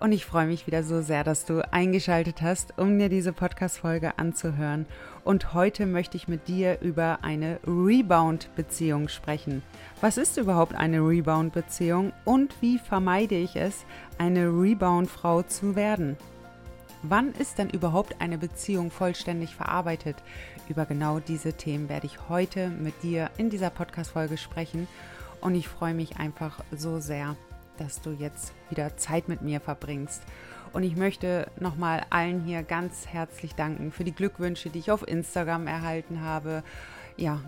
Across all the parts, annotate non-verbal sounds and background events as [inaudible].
Und ich freue mich wieder so sehr, dass du eingeschaltet hast, um dir diese Podcast-Folge anzuhören. Und heute möchte ich mit dir über eine Rebound-Beziehung sprechen. Was ist überhaupt eine Rebound-Beziehung und wie vermeide ich es, eine Rebound-Frau zu werden? Wann ist denn überhaupt eine Beziehung vollständig verarbeitet? Über genau diese Themen werde ich heute mit dir in dieser Podcast-Folge sprechen. Und ich freue mich einfach so sehr, dass du jetzt wieder Zeit mit mir verbringst. Und ich möchte nochmal allen hier ganz herzlich danken für die Glückwünsche, die ich auf Instagram erhalten habe. Ja,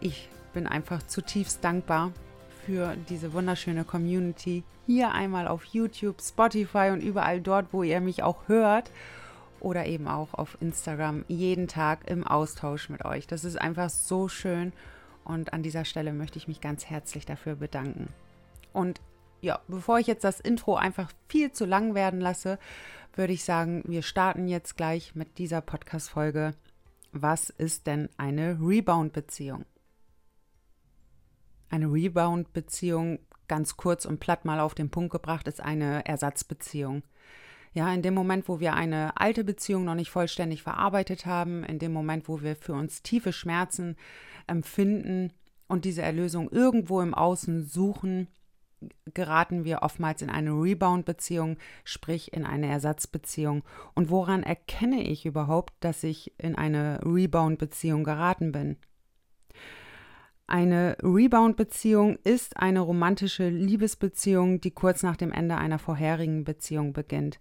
ich bin einfach zutiefst dankbar für diese wunderschöne Community. Hier einmal auf YouTube, Spotify und überall dort, wo ihr mich auch hört. Oder eben auch auf Instagram jeden Tag im Austausch mit euch. Das ist einfach so schön. Und an dieser Stelle möchte ich mich ganz herzlich dafür bedanken. Und ja, bevor ich jetzt das Intro einfach viel zu lang werden lasse, würde ich sagen, wir starten jetzt gleich mit dieser Podcast-Folge. Was ist denn eine Rebound-Beziehung? Eine Rebound-Beziehung, ganz kurz und platt mal auf den Punkt gebracht, ist eine Ersatzbeziehung. Ja, in dem Moment, wo wir eine alte Beziehung noch nicht vollständig verarbeitet haben, in dem Moment, wo wir für uns tiefe Schmerzen empfinden und diese Erlösung irgendwo im Außen suchen, geraten wir oftmals in eine Rebound-Beziehung, sprich in eine Ersatzbeziehung. Und woran erkenne ich überhaupt, dass ich in eine Rebound-Beziehung geraten bin? Eine Rebound-Beziehung ist eine romantische Liebesbeziehung, die kurz nach dem Ende einer vorherigen Beziehung beginnt.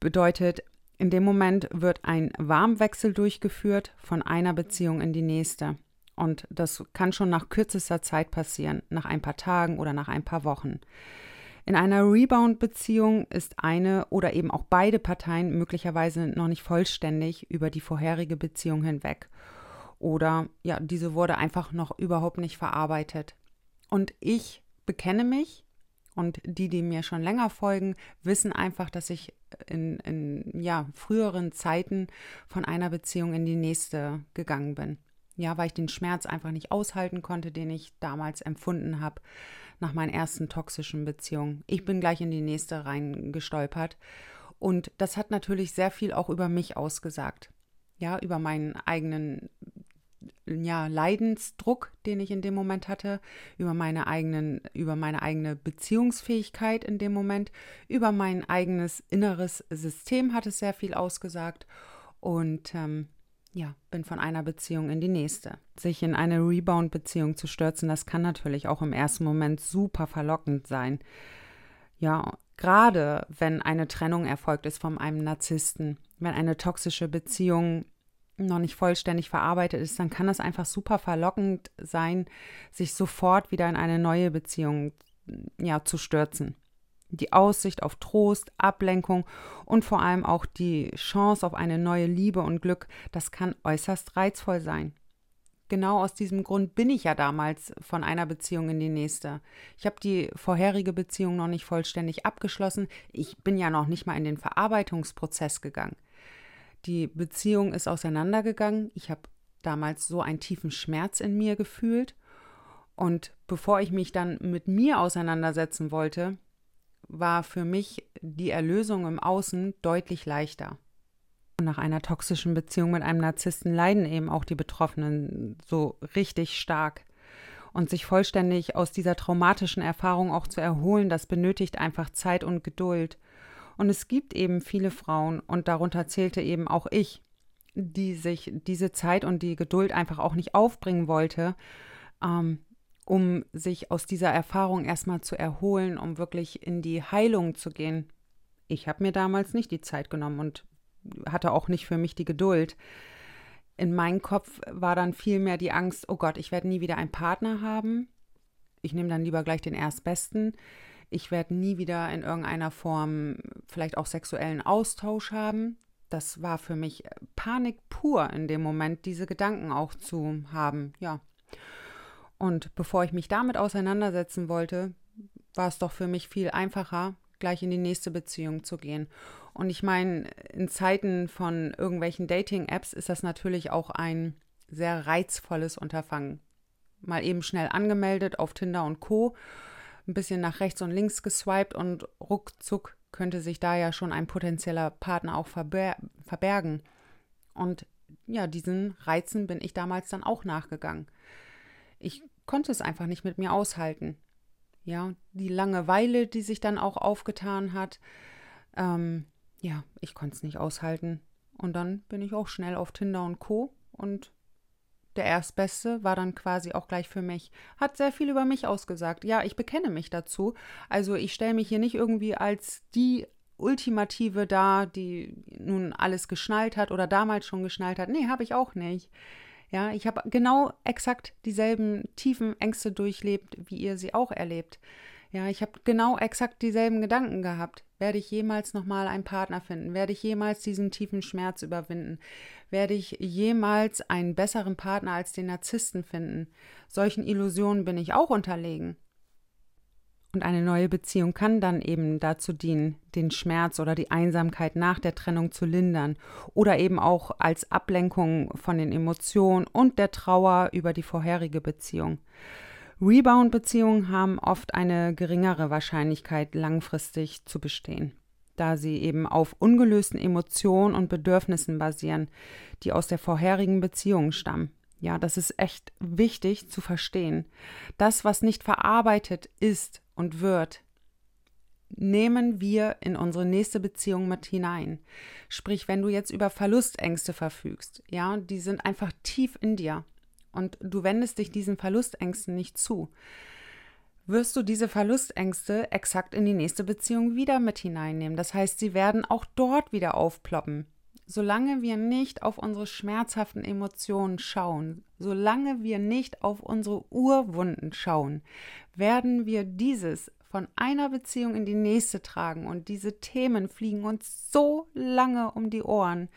Bedeutet, in dem Moment wird ein Warmwechsel durchgeführt von einer Beziehung in die nächste. Und das kann schon nach kürzester Zeit passieren, nach ein paar Tagen oder nach ein paar Wochen. In einer Rebound-Beziehung ist eine oder eben auch beide Parteien möglicherweise noch nicht vollständig über die vorherige Beziehung hinweg. Oder ja, diese wurde einfach noch überhaupt nicht verarbeitet. Und ich bekenne mich und die, die mir schon länger folgen, wissen einfach, dass ich in, in ja, früheren Zeiten von einer Beziehung in die nächste gegangen bin. Ja, weil ich den Schmerz einfach nicht aushalten konnte, den ich damals empfunden habe nach meinen ersten toxischen Beziehungen. Ich bin gleich in die nächste reingestolpert. Und das hat natürlich sehr viel auch über mich ausgesagt. Ja, über meinen eigenen ja, Leidensdruck, den ich in dem Moment hatte, über meine eigenen, über meine eigene Beziehungsfähigkeit in dem Moment, über mein eigenes inneres System hat es sehr viel ausgesagt. Und ähm, ja, bin von einer Beziehung in die nächste. Sich in eine Rebound-Beziehung zu stürzen, das kann natürlich auch im ersten Moment super verlockend sein. Ja, gerade wenn eine Trennung erfolgt ist von einem Narzissten, wenn eine toxische Beziehung noch nicht vollständig verarbeitet ist, dann kann das einfach super verlockend sein, sich sofort wieder in eine neue Beziehung ja, zu stürzen die Aussicht auf Trost, Ablenkung und vor allem auch die Chance auf eine neue Liebe und Glück, das kann äußerst reizvoll sein. Genau aus diesem Grund bin ich ja damals von einer Beziehung in die nächste. Ich habe die vorherige Beziehung noch nicht vollständig abgeschlossen. Ich bin ja noch nicht mal in den Verarbeitungsprozess gegangen. Die Beziehung ist auseinandergegangen. Ich habe damals so einen tiefen Schmerz in mir gefühlt. Und bevor ich mich dann mit mir auseinandersetzen wollte, war für mich die Erlösung im Außen deutlich leichter. Nach einer toxischen Beziehung mit einem Narzissten leiden eben auch die Betroffenen so richtig stark. Und sich vollständig aus dieser traumatischen Erfahrung auch zu erholen, das benötigt einfach Zeit und Geduld. Und es gibt eben viele Frauen, und darunter zählte eben auch ich, die sich diese Zeit und die Geduld einfach auch nicht aufbringen wollte, ähm, um sich aus dieser Erfahrung erstmal zu erholen, um wirklich in die Heilung zu gehen. Ich habe mir damals nicht die Zeit genommen und hatte auch nicht für mich die Geduld. In meinem Kopf war dann vielmehr die Angst, oh Gott, ich werde nie wieder einen Partner haben. Ich nehme dann lieber gleich den Erstbesten. Ich werde nie wieder in irgendeiner Form vielleicht auch sexuellen Austausch haben. das war für mich Panik pur in dem Moment, diese Gedanken auch zu haben, ja. Und bevor ich mich damit auseinandersetzen wollte, war es doch für mich viel einfacher, gleich in die nächste Beziehung zu gehen. Und ich meine, in Zeiten von irgendwelchen Dating-Apps ist das natürlich auch ein sehr reizvolles Unterfangen. Mal eben schnell angemeldet auf Tinder und Co. Ein bisschen nach rechts und links geswiped und ruckzuck könnte sich da ja schon ein potenzieller Partner auch verber verbergen. Und ja, diesen Reizen bin ich damals dann auch nachgegangen. Ich konnte es einfach nicht mit mir aushalten. Ja, die Langeweile, die sich dann auch aufgetan hat, ähm, ja, ich konnte es nicht aushalten. Und dann bin ich auch schnell auf Tinder und Co. Und der Erstbeste war dann quasi auch gleich für mich. Hat sehr viel über mich ausgesagt. Ja, ich bekenne mich dazu. Also ich stelle mich hier nicht irgendwie als die Ultimative dar, die nun alles geschnallt hat oder damals schon geschnallt hat. Nee, habe ich auch nicht. Ja, ich habe genau exakt dieselben tiefen Ängste durchlebt, wie ihr sie auch erlebt. Ja, ich habe genau exakt dieselben Gedanken gehabt. Werde ich jemals nochmal einen Partner finden? Werde ich jemals diesen tiefen Schmerz überwinden? Werde ich jemals einen besseren Partner als den Narzissten finden? Solchen Illusionen bin ich auch unterlegen. Und eine neue Beziehung kann dann eben dazu dienen, den Schmerz oder die Einsamkeit nach der Trennung zu lindern oder eben auch als Ablenkung von den Emotionen und der Trauer über die vorherige Beziehung. Rebound-Beziehungen haben oft eine geringere Wahrscheinlichkeit, langfristig zu bestehen, da sie eben auf ungelösten Emotionen und Bedürfnissen basieren, die aus der vorherigen Beziehung stammen. Ja, das ist echt wichtig zu verstehen. Das, was nicht verarbeitet ist und wird, nehmen wir in unsere nächste Beziehung mit hinein. Sprich, wenn du jetzt über Verlustängste verfügst, ja, die sind einfach tief in dir und du wendest dich diesen Verlustängsten nicht zu, wirst du diese Verlustängste exakt in die nächste Beziehung wieder mit hineinnehmen. Das heißt, sie werden auch dort wieder aufploppen. Solange wir nicht auf unsere schmerzhaften Emotionen schauen, solange wir nicht auf unsere Urwunden schauen, werden wir dieses von einer Beziehung in die nächste tragen und diese Themen fliegen uns so lange um die Ohren,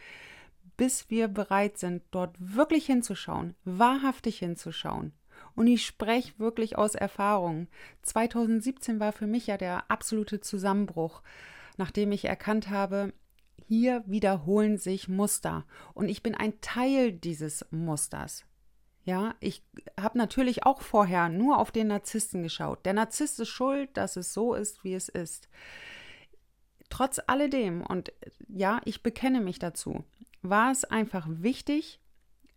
bis wir bereit sind, dort wirklich hinzuschauen, wahrhaftig hinzuschauen. Und ich spreche wirklich aus Erfahrung. 2017 war für mich ja der absolute Zusammenbruch, nachdem ich erkannt habe, hier wiederholen sich Muster und ich bin ein Teil dieses Musters. Ja, ich habe natürlich auch vorher nur auf den Narzissten geschaut. Der Narzisst ist schuld, dass es so ist, wie es ist. Trotz alledem, und ja, ich bekenne mich dazu, war es einfach wichtig,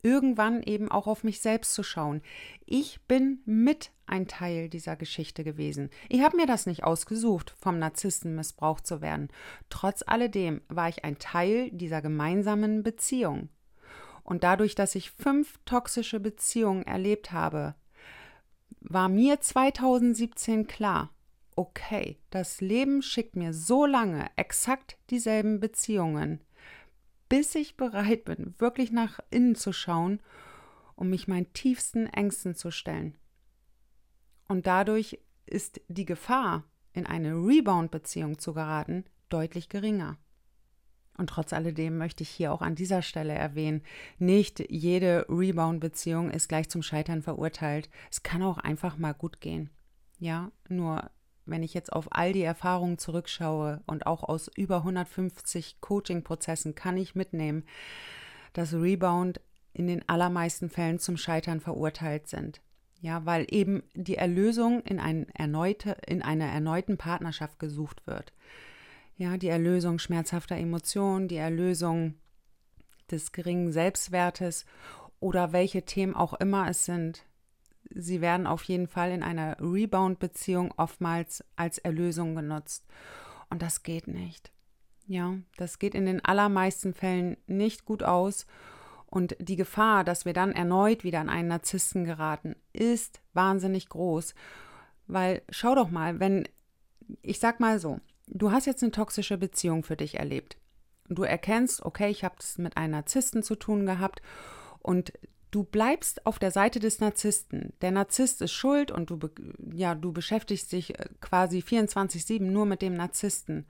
irgendwann eben auch auf mich selbst zu schauen. Ich bin mit ein Teil dieser Geschichte gewesen. Ich habe mir das nicht ausgesucht, vom Narzissten missbraucht zu werden. Trotz alledem war ich ein Teil dieser gemeinsamen Beziehung. Und dadurch, dass ich fünf toxische Beziehungen erlebt habe, war mir 2017 klar, okay, das Leben schickt mir so lange exakt dieselben Beziehungen, bis ich bereit bin, wirklich nach innen zu schauen, um mich meinen tiefsten Ängsten zu stellen. Und dadurch ist die Gefahr, in eine Rebound-Beziehung zu geraten, deutlich geringer. Und trotz alledem möchte ich hier auch an dieser Stelle erwähnen, nicht jede Rebound-Beziehung ist gleich zum Scheitern verurteilt. Es kann auch einfach mal gut gehen. Ja, nur wenn ich jetzt auf all die Erfahrungen zurückschaue und auch aus über 150 Coaching-Prozessen kann ich mitnehmen, dass Rebound in den allermeisten Fällen zum Scheitern verurteilt sind. Ja, weil eben die Erlösung in, ein erneute, in einer erneuten Partnerschaft gesucht wird. Ja, die Erlösung schmerzhafter Emotionen, die Erlösung des geringen Selbstwertes oder welche Themen auch immer es sind sie werden auf jeden Fall in einer Rebound-Beziehung oftmals als Erlösung genutzt. Und das geht nicht. Ja, das geht in den allermeisten Fällen nicht gut aus. Und die Gefahr, dass wir dann erneut wieder an einen Narzissten geraten, ist wahnsinnig groß. Weil schau doch mal, wenn, ich sag mal so, du hast jetzt eine toxische Beziehung für dich erlebt. Du erkennst, okay, ich habe es mit einem Narzissten zu tun gehabt und du bleibst auf der Seite des Narzissten. Der Narzisst ist schuld und du, ja, du beschäftigst dich äh, quasi 24-7 nur mit dem Narzissten.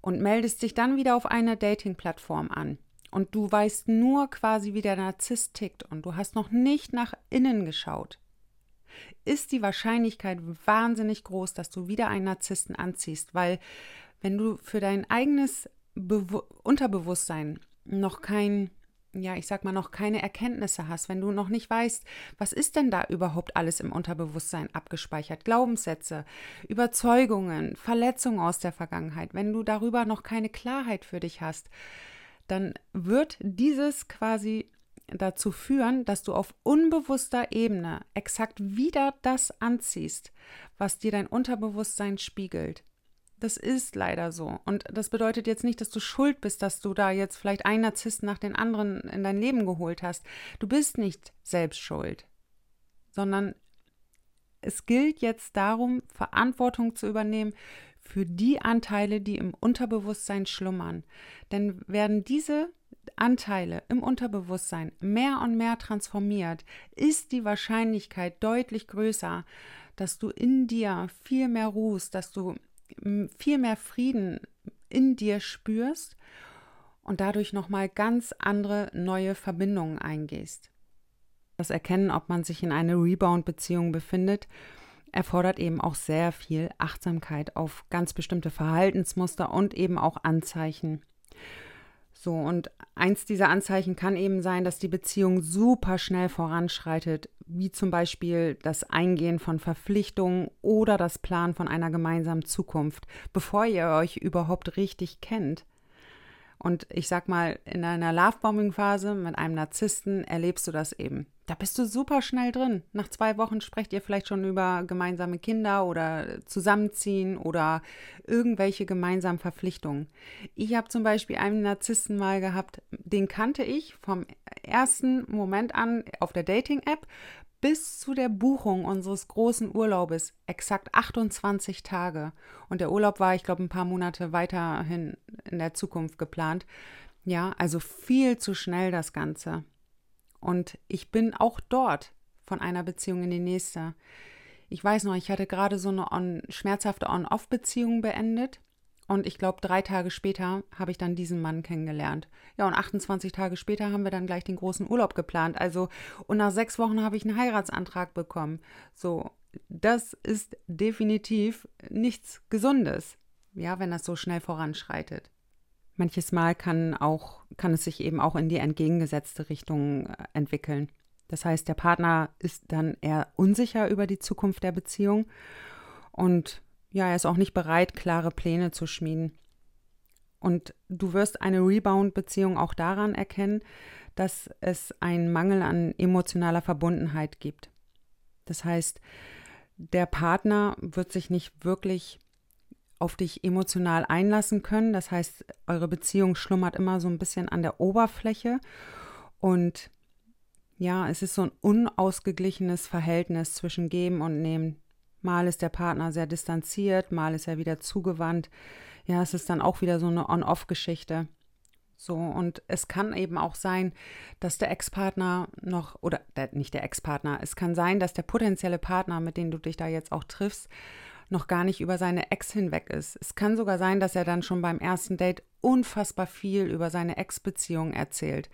und meldest dich dann wieder auf einer Dating-Plattform an und du weißt nur quasi, wie der Narzisst tickt und du hast noch nicht nach innen geschaut, ist die Wahrscheinlichkeit wahnsinnig groß, dass du wieder einen Narzissten anziehst, weil wenn du für dein eigenes Be Unterbewusstsein noch kein ja, ich sag mal, noch keine Erkenntnisse hast, wenn du noch nicht weißt, was ist denn da überhaupt alles im Unterbewusstsein abgespeichert? Glaubenssätze, Überzeugungen, Verletzungen aus der Vergangenheit, wenn du darüber noch keine Klarheit für dich hast, dann wird dieses quasi dazu führen, dass du auf unbewusster Ebene exakt wieder das anziehst, was dir dein Unterbewusstsein spiegelt. Das ist leider so. Und das bedeutet jetzt nicht, dass du schuld bist, dass du da jetzt vielleicht einen Narzissten nach den anderen in dein Leben geholt hast. Du bist nicht selbst schuld, sondern es gilt jetzt darum, Verantwortung zu übernehmen für die Anteile, die im Unterbewusstsein schlummern. Denn werden diese Anteile im Unterbewusstsein mehr und mehr transformiert, ist die Wahrscheinlichkeit deutlich größer, dass du in dir viel mehr ruhst, dass du viel mehr Frieden in dir spürst und dadurch nochmal ganz andere neue Verbindungen eingehst. Das Erkennen, ob man sich in einer Rebound-Beziehung befindet, erfordert eben auch sehr viel Achtsamkeit auf ganz bestimmte Verhaltensmuster und eben auch Anzeichen. So, und eins dieser Anzeichen kann eben sein, dass die Beziehung super schnell voranschreitet, wie zum Beispiel das Eingehen von Verpflichtungen oder das Plan von einer gemeinsamen Zukunft, bevor ihr euch überhaupt richtig kennt. Und ich sag mal, in einer Lovebombing-Phase mit einem Narzissten erlebst du das eben. Da bist du super schnell drin. Nach zwei Wochen sprecht ihr vielleicht schon über gemeinsame Kinder oder Zusammenziehen oder irgendwelche gemeinsamen Verpflichtungen. Ich habe zum Beispiel einen Narzissten mal gehabt, den kannte ich vom ersten Moment an auf der Dating-App bis zu der Buchung unseres großen Urlaubes exakt 28 Tage. Und der Urlaub war, ich glaube, ein paar Monate weiterhin in der Zukunft geplant. Ja, also viel zu schnell das Ganze. Und ich bin auch dort von einer Beziehung in die nächste. Ich weiß noch, ich hatte gerade so eine on, schmerzhafte On-Off-Beziehung beendet und ich glaube, drei Tage später habe ich dann diesen Mann kennengelernt. Ja, und 28 Tage später haben wir dann gleich den großen Urlaub geplant. Also, und nach sechs Wochen habe ich einen Heiratsantrag bekommen. So, das ist definitiv nichts Gesundes, ja, wenn das so schnell voranschreitet. Manches Mal kann auch, kann es sich eben auch in die entgegengesetzte Richtung äh, entwickeln. Das heißt, der Partner ist dann eher unsicher über die Zukunft der Beziehung und ja, er ist auch nicht bereit, klare Pläne zu schmieden. Und du wirst eine Rebound-Beziehung auch daran erkennen, dass es einen Mangel an emotionaler Verbundenheit gibt. Das heißt, der Partner wird sich nicht wirklich auf dich emotional einlassen können. Das heißt, eure Beziehung schlummert immer so ein bisschen an der Oberfläche. Und ja, es ist so ein unausgeglichenes Verhältnis zwischen Geben und Nehmen. Mal ist der Partner sehr distanziert, mal ist er wieder zugewandt. Ja, es ist dann auch wieder so eine On-Off-Geschichte. So, und es kann eben auch sein, dass der Ex-Partner noch, oder der, nicht der Ex-Partner, es kann sein, dass der potenzielle Partner, mit dem du dich da jetzt auch triffst, noch gar nicht über seine Ex hinweg ist. Es kann sogar sein, dass er dann schon beim ersten Date unfassbar viel über seine Ex-Beziehung erzählt.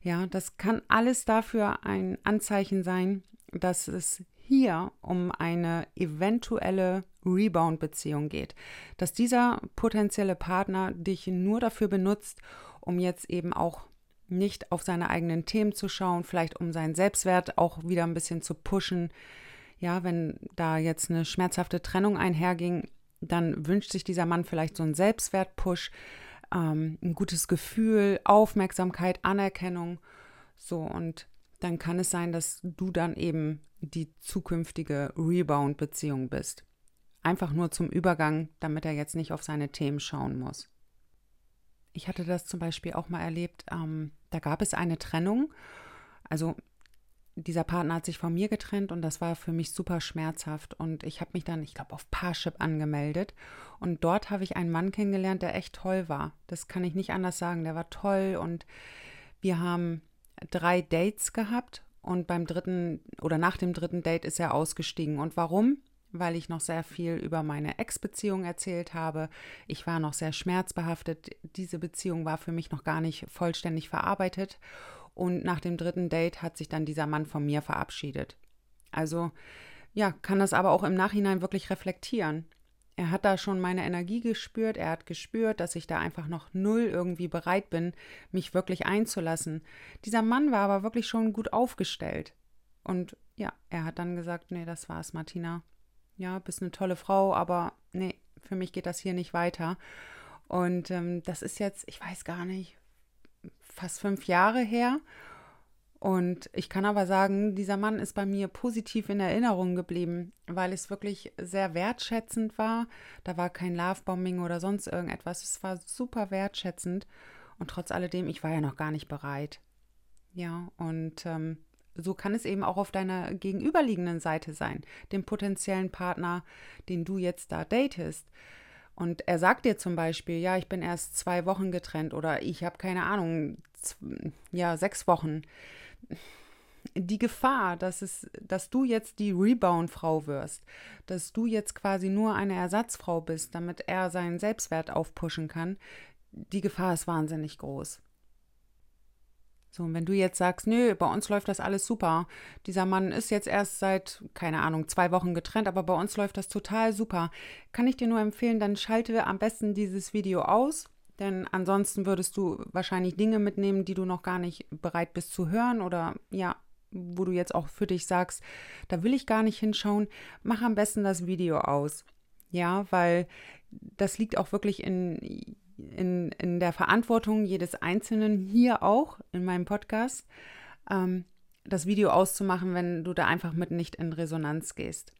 Ja, das kann alles dafür ein Anzeichen sein, dass es hier um eine eventuelle Rebound-Beziehung geht. Dass dieser potenzielle Partner dich nur dafür benutzt, um jetzt eben auch nicht auf seine eigenen Themen zu schauen, vielleicht um seinen Selbstwert auch wieder ein bisschen zu pushen. Ja, wenn da jetzt eine schmerzhafte Trennung einherging, dann wünscht sich dieser Mann vielleicht so einen Selbstwert-Push, ähm, ein gutes Gefühl, Aufmerksamkeit, Anerkennung. So, und dann kann es sein, dass du dann eben die zukünftige Rebound-Beziehung bist. Einfach nur zum Übergang, damit er jetzt nicht auf seine Themen schauen muss. Ich hatte das zum Beispiel auch mal erlebt, ähm, da gab es eine Trennung. Also dieser Partner hat sich von mir getrennt und das war für mich super schmerzhaft. Und ich habe mich dann, ich glaube, auf Parship angemeldet. Und dort habe ich einen Mann kennengelernt, der echt toll war. Das kann ich nicht anders sagen. Der war toll und wir haben drei Dates gehabt und beim dritten oder nach dem dritten Date ist er ausgestiegen. Und warum? weil ich noch sehr viel über meine Ex-Beziehung erzählt habe. Ich war noch sehr schmerzbehaftet. Diese Beziehung war für mich noch gar nicht vollständig verarbeitet. Und nach dem dritten Date hat sich dann dieser Mann von mir verabschiedet. Also ja, kann das aber auch im Nachhinein wirklich reflektieren. Er hat da schon meine Energie gespürt, er hat gespürt, dass ich da einfach noch null irgendwie bereit bin, mich wirklich einzulassen. Dieser Mann war aber wirklich schon gut aufgestellt. Und ja, er hat dann gesagt, nee, das war's, Martina. Ja, bist eine tolle Frau, aber nee, für mich geht das hier nicht weiter. Und ähm, das ist jetzt, ich weiß gar nicht, fast fünf Jahre her. Und ich kann aber sagen, dieser Mann ist bei mir positiv in Erinnerung geblieben, weil es wirklich sehr wertschätzend war. Da war kein Lovebombing oder sonst irgendetwas. Es war super wertschätzend. Und trotz alledem, ich war ja noch gar nicht bereit. Ja, und ähm, so kann es eben auch auf deiner gegenüberliegenden Seite sein, dem potenziellen Partner, den du jetzt da datest. Und er sagt dir zum Beispiel, ja, ich bin erst zwei Wochen getrennt oder ich habe keine Ahnung, ja, sechs Wochen die Gefahr, dass es, dass du jetzt die Rebound-Frau wirst, dass du jetzt quasi nur eine Ersatzfrau bist, damit er seinen Selbstwert aufpushen kann, die Gefahr ist wahnsinnig groß. So, und wenn du jetzt sagst, nö, bei uns läuft das alles super, dieser Mann ist jetzt erst seit, keine Ahnung, zwei Wochen getrennt, aber bei uns läuft das total super, kann ich dir nur empfehlen, dann schalte am besten dieses Video aus denn ansonsten würdest du wahrscheinlich Dinge mitnehmen, die du noch gar nicht bereit bist zu hören oder ja, wo du jetzt auch für dich sagst, da will ich gar nicht hinschauen. Mach am besten das Video aus. Ja, weil das liegt auch wirklich in, in, in der Verantwortung jedes Einzelnen, hier auch in meinem Podcast, ähm, das Video auszumachen, wenn du da einfach mit nicht in Resonanz gehst.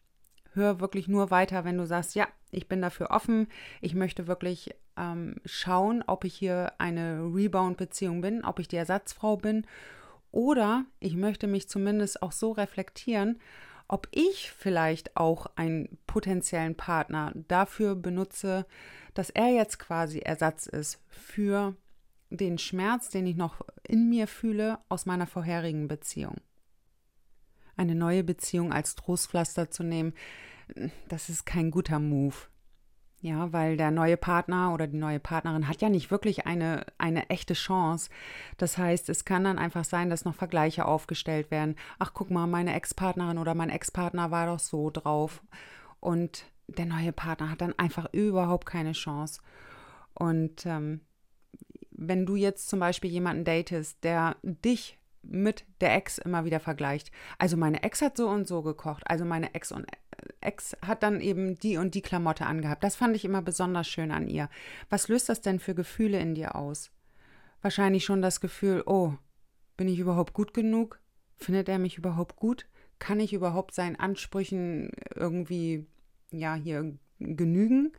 Hör wirklich nur weiter, wenn du sagst, ja, ich bin dafür offen, ich möchte wirklich ähm, schauen, ob ich hier eine Rebound-Beziehung bin, ob ich die Ersatzfrau bin oder ich möchte mich zumindest auch so reflektieren, ob ich vielleicht auch einen potenziellen Partner dafür benutze, dass er jetzt quasi Ersatz ist für den Schmerz, den ich noch in mir fühle aus meiner vorherigen Beziehung. Eine neue Beziehung als Trostpflaster zu nehmen, das ist kein guter Move. Ja, weil der neue Partner oder die neue Partnerin hat ja nicht wirklich eine, eine echte Chance. Das heißt, es kann dann einfach sein, dass noch Vergleiche aufgestellt werden. Ach, guck mal, meine Ex-Partnerin oder mein Ex-Partner war doch so drauf. Und der neue Partner hat dann einfach überhaupt keine Chance. Und ähm, wenn du jetzt zum Beispiel jemanden datest, der dich mit der Ex immer wieder vergleicht. Also meine Ex hat so und so gekocht, also meine Ex und Ex hat dann eben die und die Klamotte angehabt. Das fand ich immer besonders schön an ihr. Was löst das denn für Gefühle in dir aus? Wahrscheinlich schon das Gefühl, oh, bin ich überhaupt gut genug? Findet er mich überhaupt gut? Kann ich überhaupt seinen Ansprüchen irgendwie, ja, hier genügen?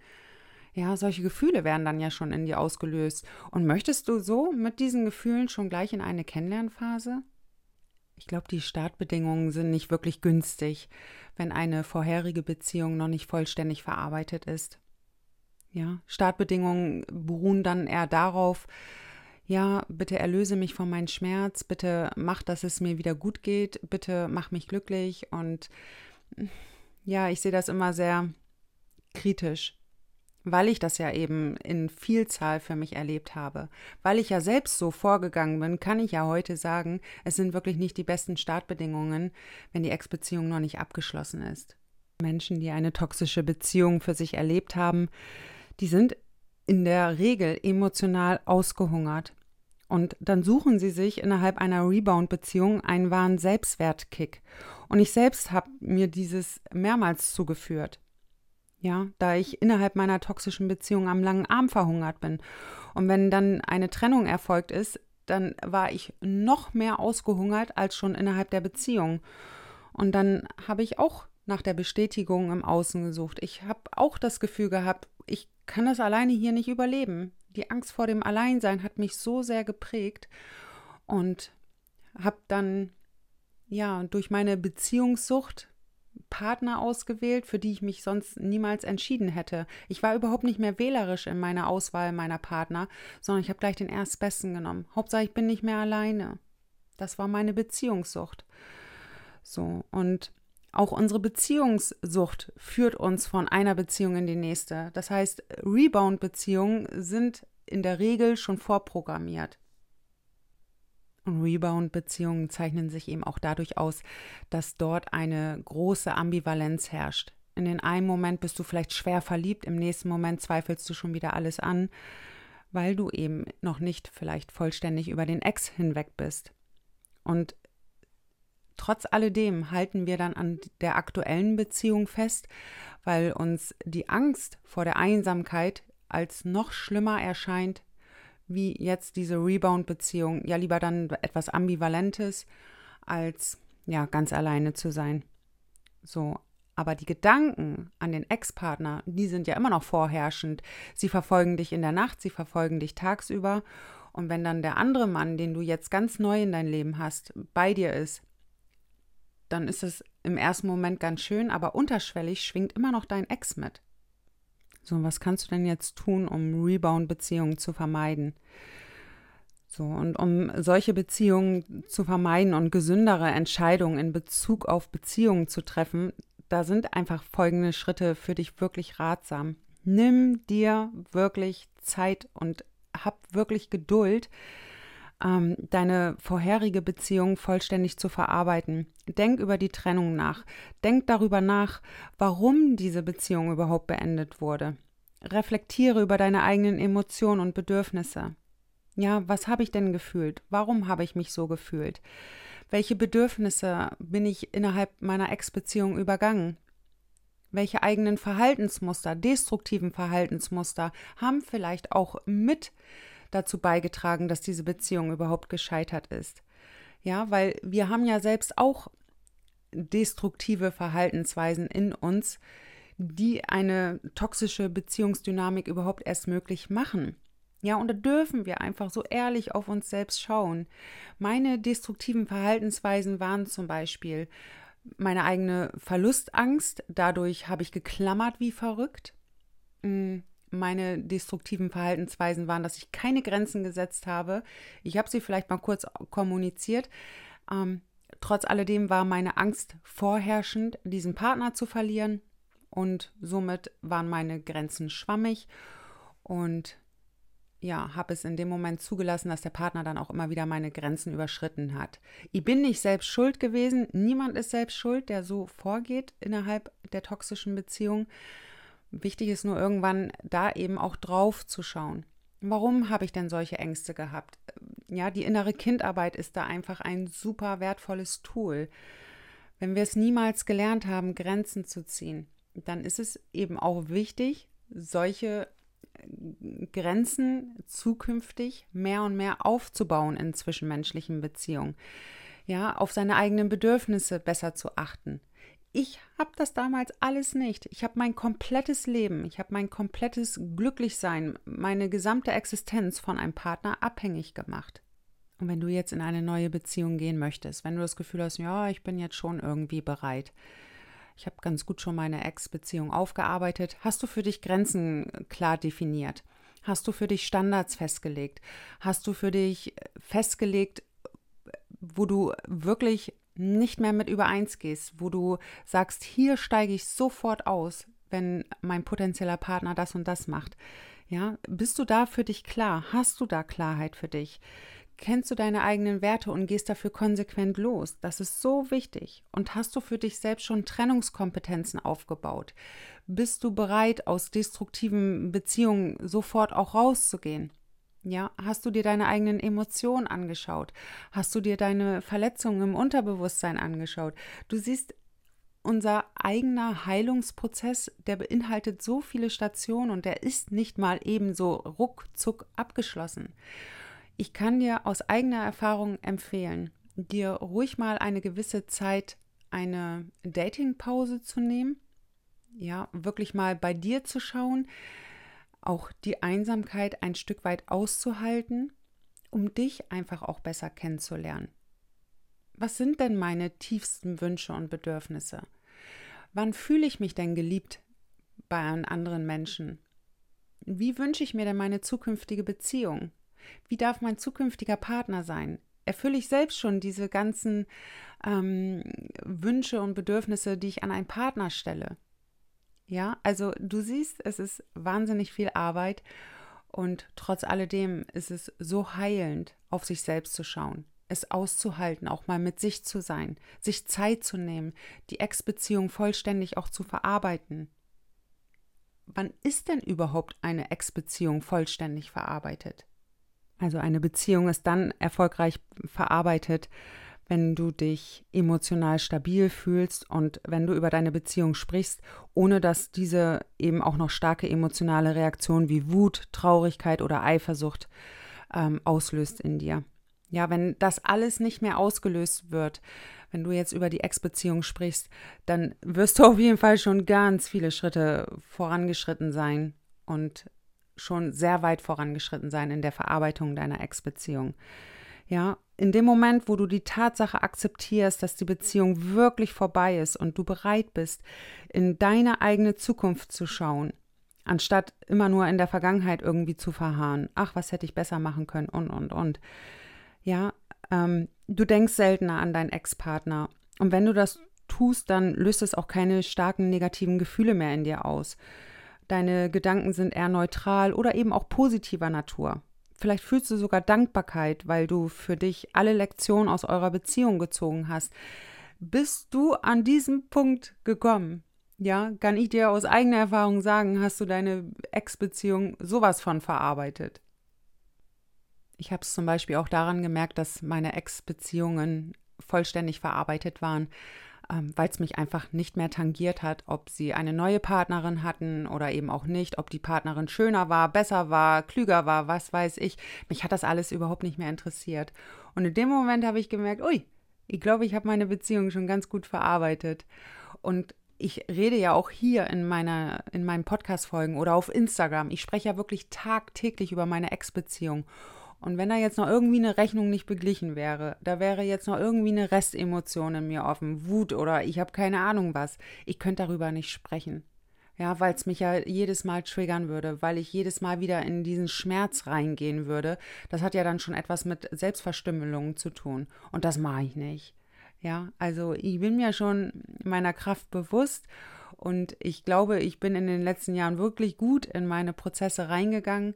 Ja, solche Gefühle werden dann ja schon in dir ausgelöst. Und möchtest du so mit diesen Gefühlen schon gleich in eine Kennenlernphase? Ich glaube, die Startbedingungen sind nicht wirklich günstig, wenn eine vorherige Beziehung noch nicht vollständig verarbeitet ist. Ja, Startbedingungen beruhen dann eher darauf, ja, bitte erlöse mich von meinem Schmerz, bitte mach, dass es mir wieder gut geht, bitte mach mich glücklich und ja, ich sehe das immer sehr kritisch weil ich das ja eben in Vielzahl für mich erlebt habe. Weil ich ja selbst so vorgegangen bin, kann ich ja heute sagen, es sind wirklich nicht die besten Startbedingungen, wenn die Ex-Beziehung noch nicht abgeschlossen ist. Menschen, die eine toxische Beziehung für sich erlebt haben, die sind in der Regel emotional ausgehungert. Und dann suchen sie sich innerhalb einer Rebound-Beziehung einen wahren Selbstwertkick. Und ich selbst habe mir dieses mehrmals zugeführt ja, da ich innerhalb meiner toxischen Beziehung am langen Arm verhungert bin. Und wenn dann eine Trennung erfolgt ist, dann war ich noch mehr ausgehungert als schon innerhalb der Beziehung. Und dann habe ich auch nach der Bestätigung im Außen gesucht. Ich habe auch das Gefühl gehabt, ich kann das alleine hier nicht überleben. Die Angst vor dem Alleinsein hat mich so sehr geprägt und habe dann ja durch meine Beziehungssucht Partner ausgewählt, für die ich mich sonst niemals entschieden hätte. Ich war überhaupt nicht mehr wählerisch in meiner Auswahl meiner Partner, sondern ich habe gleich den Erstbesten genommen. Hauptsache, ich bin nicht mehr alleine. Das war meine Beziehungssucht. So, und Auch unsere Beziehungssucht führt uns von einer Beziehung in die nächste. Das heißt, Rebound-Beziehungen sind in der Regel schon vorprogrammiert. Und Rebound-Beziehungen zeichnen sich eben auch dadurch aus, dass dort eine große Ambivalenz herrscht. In den einen Moment bist du vielleicht schwer verliebt, im nächsten Moment zweifelst du schon wieder alles an, weil du eben noch nicht vielleicht vollständig über den Ex hinweg bist. Und trotz alledem halten wir dann an der aktuellen Beziehung fest, weil uns die Angst vor der Einsamkeit als noch schlimmer erscheint, wie jetzt diese Rebound-Beziehung. Ja, lieber dann etwas Ambivalentes, als ja, ganz alleine zu sein. So, aber die Gedanken an den Ex-Partner, die sind ja immer noch vorherrschend. Sie verfolgen dich in der Nacht, sie verfolgen dich tagsüber. Und wenn dann der andere Mann, den du jetzt ganz neu in dein Leben hast, bei dir ist, dann ist es im ersten Moment ganz schön, aber unterschwellig schwingt immer noch dein Ex mit. So, was kannst du denn jetzt tun, um Rebound-Beziehungen zu vermeiden? So, und um solche Beziehungen zu vermeiden und gesündere Entscheidungen in Bezug auf Beziehungen zu treffen, da sind einfach folgende Schritte für dich wirklich ratsam. Nimm dir wirklich Zeit und hab wirklich Geduld, ähm, deine vorherige Beziehung vollständig zu verarbeiten. Denk über die Trennung nach. Denk darüber nach, warum diese Beziehung überhaupt beendet wurde. Reflektiere über deine eigenen Emotionen und Bedürfnisse. Ja, was habe ich denn gefühlt? Warum habe ich mich so gefühlt? Welche Bedürfnisse bin ich innerhalb meiner Ex-Beziehung übergangen? Welche eigenen Verhaltensmuster, destruktiven Verhaltensmuster haben vielleicht auch mit dazu beigetragen, dass diese Beziehung überhaupt gescheitert ist? Ja, weil wir haben ja selbst auch destruktive Verhaltensweisen in uns, die eine toxische Beziehungsdynamik überhaupt erst möglich machen. Ja, und da dürfen wir einfach so ehrlich auf uns selbst schauen. Meine destruktiven Verhaltensweisen waren zum Beispiel meine eigene Verlustangst, dadurch habe ich geklammert wie verrückt. Mm, meine destruktiven Verhaltensweisen waren, dass ich keine Grenzen gesetzt habe. Ich habe sie vielleicht mal kurz kommuniziert. Ähm, trotz alledem war meine Angst vorherrschend, diesen Partner zu verlieren. Und somit waren meine Grenzen schwammig. Und ja, habe es in dem Moment zugelassen, dass der Partner dann auch immer wieder meine Grenzen überschritten hat. Ich bin nicht selbst schuld gewesen. Niemand ist selbst schuld, der so vorgeht innerhalb der toxischen Beziehung. Wichtig ist nur irgendwann da eben auch drauf zu schauen. Warum habe ich denn solche Ängste gehabt? Ja, die innere Kindarbeit ist da einfach ein super wertvolles Tool. Wenn wir es niemals gelernt haben, Grenzen zu ziehen, dann ist es eben auch wichtig, solche Grenzen zukünftig mehr und mehr aufzubauen in zwischenmenschlichen Beziehungen. Ja, auf seine eigenen Bedürfnisse besser zu achten. Ich habe das damals alles nicht. Ich habe mein komplettes Leben, ich habe mein komplettes Glücklichsein, meine gesamte Existenz von einem Partner abhängig gemacht. Und wenn du jetzt in eine neue Beziehung gehen möchtest, wenn du das Gefühl hast, ja, ich bin jetzt schon irgendwie bereit, ich habe ganz gut schon meine Ex-Beziehung aufgearbeitet. Hast du für dich Grenzen klar definiert? Hast du für dich Standards festgelegt? Hast du für dich festgelegt, wo du wirklich nicht mehr mit übereins gehst, wo du sagst, hier steige ich sofort aus, wenn mein potenzieller Partner das und das macht. Ja, bist du da für dich klar? Hast du da Klarheit für dich? Kennst du deine eigenen Werte und gehst dafür konsequent los? Das ist so wichtig. Und hast du für dich selbst schon Trennungskompetenzen aufgebaut? Bist du bereit, aus destruktiven Beziehungen sofort auch rauszugehen? Ja, hast du dir deine eigenen Emotionen angeschaut? Hast du dir deine Verletzungen im Unterbewusstsein angeschaut? Du siehst, unser eigener Heilungsprozess, der beinhaltet so viele Stationen und der ist nicht mal ebenso ruckzuck abgeschlossen. Ich kann dir aus eigener Erfahrung empfehlen, dir ruhig mal eine gewisse Zeit eine Datingpause zu nehmen, ja, wirklich mal bei dir zu schauen, auch die Einsamkeit ein Stück weit auszuhalten, um dich einfach auch besser kennenzulernen. Was sind denn meine tiefsten Wünsche und Bedürfnisse? Wann fühle ich mich denn geliebt bei einem anderen Menschen? Wie wünsche ich mir denn meine zukünftige Beziehung? Wie darf mein zukünftiger Partner sein? erfülle ich selbst schon diese ganzen ähm, Wünsche und Bedürfnisse, die ich an einen Partner stelle. Ja, also du siehst, es ist wahnsinnig viel Arbeit und trotz alledem ist es so heilend, auf sich selbst zu schauen, es auszuhalten, auch mal mit sich zu sein, sich Zeit zu nehmen, die Ex-Beziehung vollständig auch zu verarbeiten. Wann ist denn überhaupt eine Ex-Beziehung vollständig verarbeitet? Also eine Beziehung ist dann erfolgreich verarbeitet, wenn du dich emotional stabil fühlst und wenn du über deine Beziehung sprichst, ohne dass diese eben auch noch starke emotionale Reaktionen wie Wut, Traurigkeit oder Eifersucht ähm, auslöst in dir. Ja, wenn das alles nicht mehr ausgelöst wird, wenn du jetzt über die Ex-Beziehung sprichst, dann wirst du [laughs] auf jeden Fall schon ganz viele Schritte vorangeschritten sein und schon sehr weit vorangeschritten sein in der Verarbeitung deiner Ex-Beziehung. Ja, in dem Moment, wo du die Tatsache akzeptierst, dass die Beziehung wirklich vorbei ist und du bereit bist, in deine eigene Zukunft zu schauen, anstatt immer nur in der Vergangenheit irgendwie zu verharren, ach, was hätte ich besser machen können und, und, und. Ja, ähm, du denkst seltener an deinen Ex-Partner. Und wenn du das tust, dann löst es auch keine starken negativen Gefühle mehr in dir aus. Deine Gedanken sind eher neutral oder eben auch positiver Natur. Vielleicht fühlst du sogar Dankbarkeit, weil du für dich alle Lektionen aus eurer Beziehung gezogen hast. Bist du an diesem Punkt gekommen? Ja, kann ich dir aus eigener Erfahrung sagen, hast du deine Ex-Beziehung sowas von verarbeitet. Ich habe es zum Beispiel auch daran gemerkt, dass meine Ex-Beziehungen vollständig verarbeitet waren, ähm, weil es mich einfach nicht mehr tangiert hat, ob sie eine neue Partnerin hatten oder eben auch nicht, ob die Partnerin schöner war, besser war, klüger war, was weiß ich. Mich hat das alles überhaupt nicht mehr interessiert. Und in dem Moment habe ich gemerkt, ui, ich glaube, ich habe meine Beziehung schon ganz gut verarbeitet. Und ich rede ja auch hier in meiner in meinen Podcast Folgen oder auf Instagram. Ich spreche ja wirklich tagtäglich über meine Ex-Beziehung und wenn da jetzt noch irgendwie eine Rechnung nicht beglichen wäre, da wäre jetzt noch irgendwie eine Restemotion in mir offen, Wut oder ich habe keine Ahnung was, ich könnte darüber nicht sprechen. Ja, weil es mich ja jedes Mal triggern würde, weil ich jedes Mal wieder in diesen Schmerz reingehen würde. Das hat ja dann schon etwas mit Selbstverstümmelung zu tun. Und das mache ich nicht. Ja, also ich bin mir schon meiner Kraft bewusst und ich glaube, ich bin in den letzten Jahren wirklich gut in meine Prozesse reingegangen.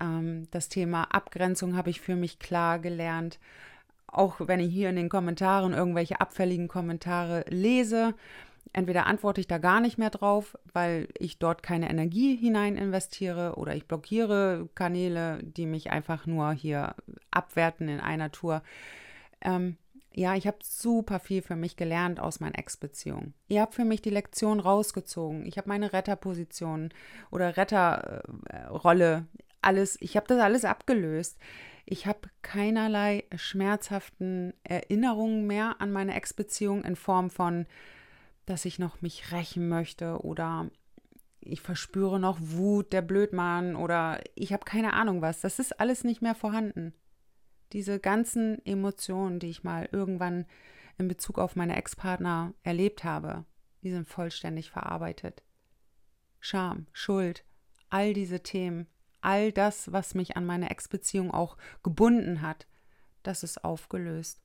Ähm, das Thema Abgrenzung habe ich für mich klar gelernt. Auch wenn ich hier in den Kommentaren irgendwelche abfälligen Kommentare lese, entweder antworte ich da gar nicht mehr drauf, weil ich dort keine Energie hinein investiere oder ich blockiere Kanäle, die mich einfach nur hier abwerten in einer Tour. Ähm, ja, ich habe super viel für mich gelernt aus meinen Ex-Beziehungen. Ihr habt für mich die Lektion rausgezogen. Ich habe meine Retterposition oder Retterrolle alles, ich habe das alles abgelöst. Ich habe keinerlei schmerzhaften Erinnerungen mehr an meine Ex-Beziehung in Form von, dass ich noch mich rächen möchte oder ich verspüre noch Wut, der Blödmann oder ich habe keine Ahnung was. Das ist alles nicht mehr vorhanden. Diese ganzen Emotionen, die ich mal irgendwann in Bezug auf meine Ex-Partner erlebt habe, die sind vollständig verarbeitet. Scham, Schuld, all diese Themen all das, was mich an meine Ex-Beziehung auch gebunden hat, das ist aufgelöst.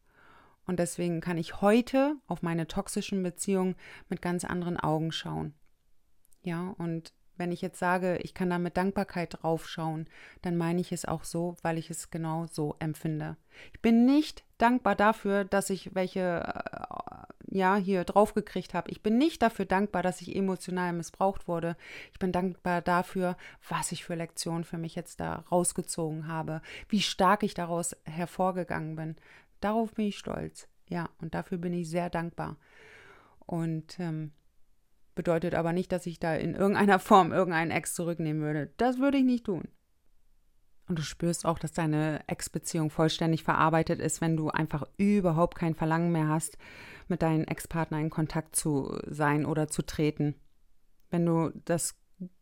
Und deswegen kann ich heute auf meine toxischen Beziehungen mit ganz anderen Augen schauen. Ja, und wenn ich jetzt sage, ich kann da mit Dankbarkeit draufschauen, dann meine ich es auch so, weil ich es genau so empfinde. Ich bin nicht dankbar dafür, dass ich welche äh, ja hier draufgekriegt habe. Ich bin nicht dafür dankbar, dass ich emotional missbraucht wurde. Ich bin dankbar dafür, was ich für Lektionen für mich jetzt da rausgezogen habe, wie stark ich daraus hervorgegangen bin. Darauf bin ich stolz. Ja, und dafür bin ich sehr dankbar. Und ähm, bedeutet aber nicht, dass ich da in irgendeiner [laughs] Form irgendeinen Ex zurücknehmen würde. Das würde ich nicht tun. Und du spürst auch, dass deine Ex-Beziehung vollständig verarbeitet ist, wenn du einfach überhaupt kein Verlangen mehr hast, mit deinem Ex-Partner in Kontakt zu sein oder zu treten. Wenn du das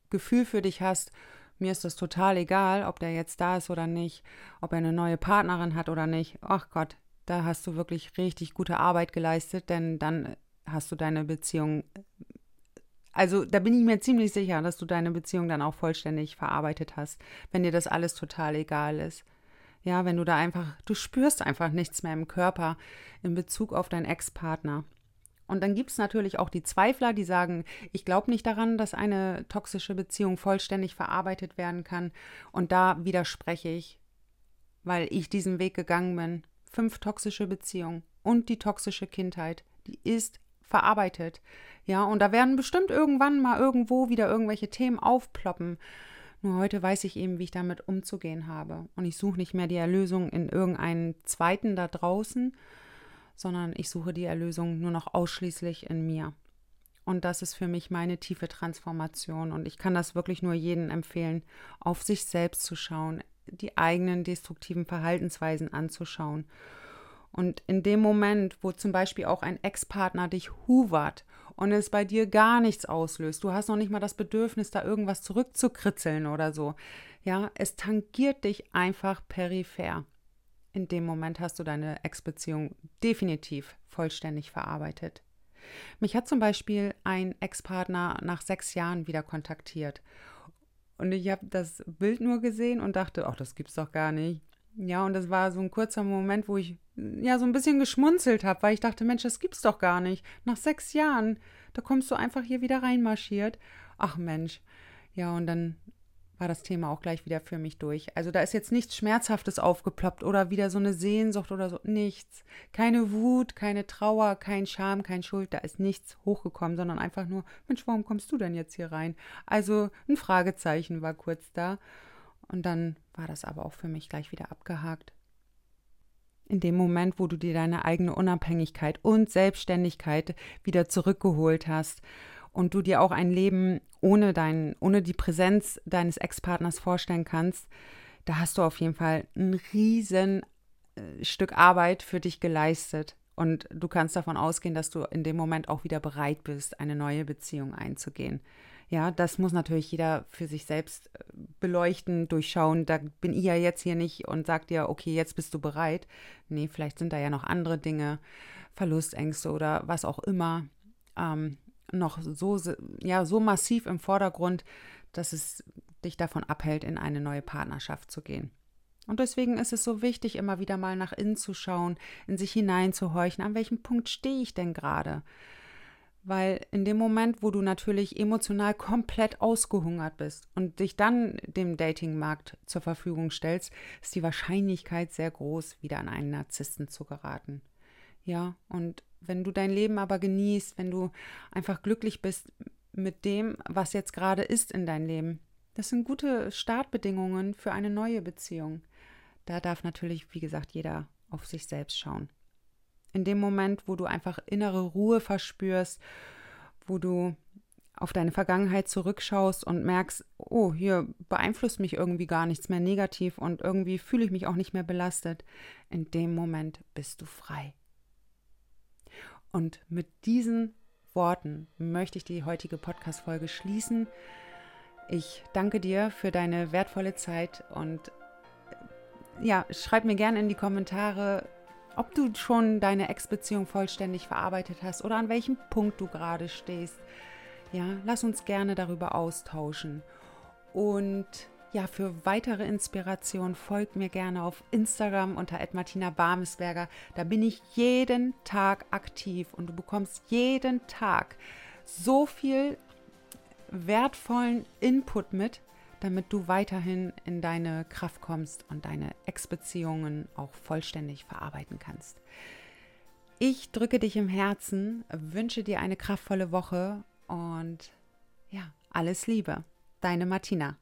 Gefühl für dich hast, mir ist das total egal, ob der jetzt da ist oder nicht, ob er eine neue Partnerin hat oder nicht. Ach Gott, da hast du wirklich richtig gute Arbeit geleistet, denn dann hast du deine Beziehung also da bin ich mir ziemlich sicher, dass du deine Beziehung dann auch vollständig verarbeitet hast, wenn dir das alles total egal ist. Ja, wenn du da einfach, du spürst einfach nichts mehr im Körper in Bezug auf deinen Ex-Partner. Und dann gibt es natürlich auch die Zweifler, die sagen, ich glaube nicht daran, dass eine toxische Beziehung vollständig verarbeitet werden kann. Und da widerspreche ich, weil ich diesen Weg gegangen bin. Fünf toxische Beziehungen und die toxische Kindheit, die ist verarbeitet. Ja, und da werden bestimmt irgendwann mal irgendwo wieder irgendwelche Themen aufploppen. Nur heute weiß ich eben, wie ich damit umzugehen habe. Und ich suche nicht mehr die Erlösung in irgendeinen zweiten da draußen, sondern ich suche die Erlösung nur noch ausschließlich in mir. Und das ist für mich meine tiefe Transformation. Und ich kann das wirklich nur jedem empfehlen, auf sich selbst zu schauen, die eigenen destruktiven Verhaltensweisen anzuschauen. Und in dem Moment, wo zum Beispiel auch ein Ex-Partner dich huvert und es bei dir gar nichts auslöst, du hast noch nicht mal das Bedürfnis, da irgendwas zurückzukritzeln oder so, ja, es tangiert dich einfach peripher in dem Moment hast du deine Ex-Beziehung definitiv vollständig verarbeitet. Mich hat zum Beispiel ein Ex-Partner nach sechs Jahren wieder kontaktiert. Und ich habe das Bild nur gesehen und dachte, ach, das gibt's doch gar nicht. Ja, und das war so ein kurzer Moment, wo ich ja so ein bisschen geschmunzelt habe, weil ich dachte, Mensch, das gibt's doch gar nicht. Nach sechs Jahren, da kommst du einfach hier wieder reinmarschiert. Ach Mensch. Ja, und dann war das Thema auch gleich wieder für mich durch. Also da ist jetzt nichts Schmerzhaftes aufgeploppt oder wieder so eine Sehnsucht oder so. Nichts. Keine Wut, keine Trauer, kein Scham, kein Schuld. Da ist nichts hochgekommen, sondern einfach nur, Mensch, warum kommst du denn jetzt hier rein? Also ein Fragezeichen war kurz da. Und dann war das aber auch für mich gleich wieder abgehakt. In dem Moment, wo du dir deine eigene Unabhängigkeit und Selbstständigkeit wieder zurückgeholt hast und du dir auch ein Leben ohne, dein, ohne die Präsenz deines Ex-Partners vorstellen kannst, da hast du auf jeden Fall ein riesen äh, Stück Arbeit für dich geleistet. Und du kannst davon ausgehen, dass du in dem Moment auch wieder bereit bist, eine neue Beziehung einzugehen. Ja, das muss natürlich jeder für sich selbst äh, beleuchten, durchschauen. Da bin ich ja jetzt hier nicht und sag dir, okay, jetzt bist du bereit. Nee, vielleicht sind da ja noch andere Dinge, Verlustängste oder was auch immer. Ähm, noch so, ja, so massiv im Vordergrund, dass es dich davon abhält, in eine neue Partnerschaft zu gehen. Und deswegen ist es so wichtig, immer wieder mal nach innen zu schauen, in sich hineinzuhorchen, an welchem Punkt stehe ich denn gerade? Weil in dem Moment, wo du natürlich emotional komplett ausgehungert bist und dich dann dem Datingmarkt zur Verfügung stellst, ist die Wahrscheinlichkeit sehr groß, wieder an einen Narzissten zu geraten. Ja, und wenn du dein Leben aber genießt, wenn du einfach glücklich bist mit dem, was jetzt gerade ist in dein Leben, das sind gute Startbedingungen für eine neue Beziehung. Da darf natürlich, wie gesagt, jeder auf sich selbst schauen. In dem Moment, wo du einfach innere Ruhe verspürst, wo du auf deine Vergangenheit zurückschaust und merkst, oh, hier beeinflusst mich irgendwie gar nichts mehr negativ und irgendwie fühle ich mich auch nicht mehr belastet, in dem Moment bist du frei. Und mit diesen Worten möchte ich die heutige Podcast-Folge schließen. Ich danke dir für deine wertvolle Zeit und ja, schreib mir gerne in die Kommentare, ob du schon deine Ex-Beziehung vollständig verarbeitet hast oder an welchem Punkt du gerade stehst. Ja, lass uns gerne darüber austauschen. Und ja, für weitere Inspiration folgt mir gerne auf Instagram unter Martina Barmesberger. Da bin ich jeden Tag aktiv und du bekommst jeden Tag so viel wertvollen Input mit, damit du weiterhin in deine Kraft kommst und deine Ex-Beziehungen auch vollständig verarbeiten kannst. Ich drücke dich im Herzen, wünsche dir eine kraftvolle Woche und ja, alles Liebe. Deine Martina.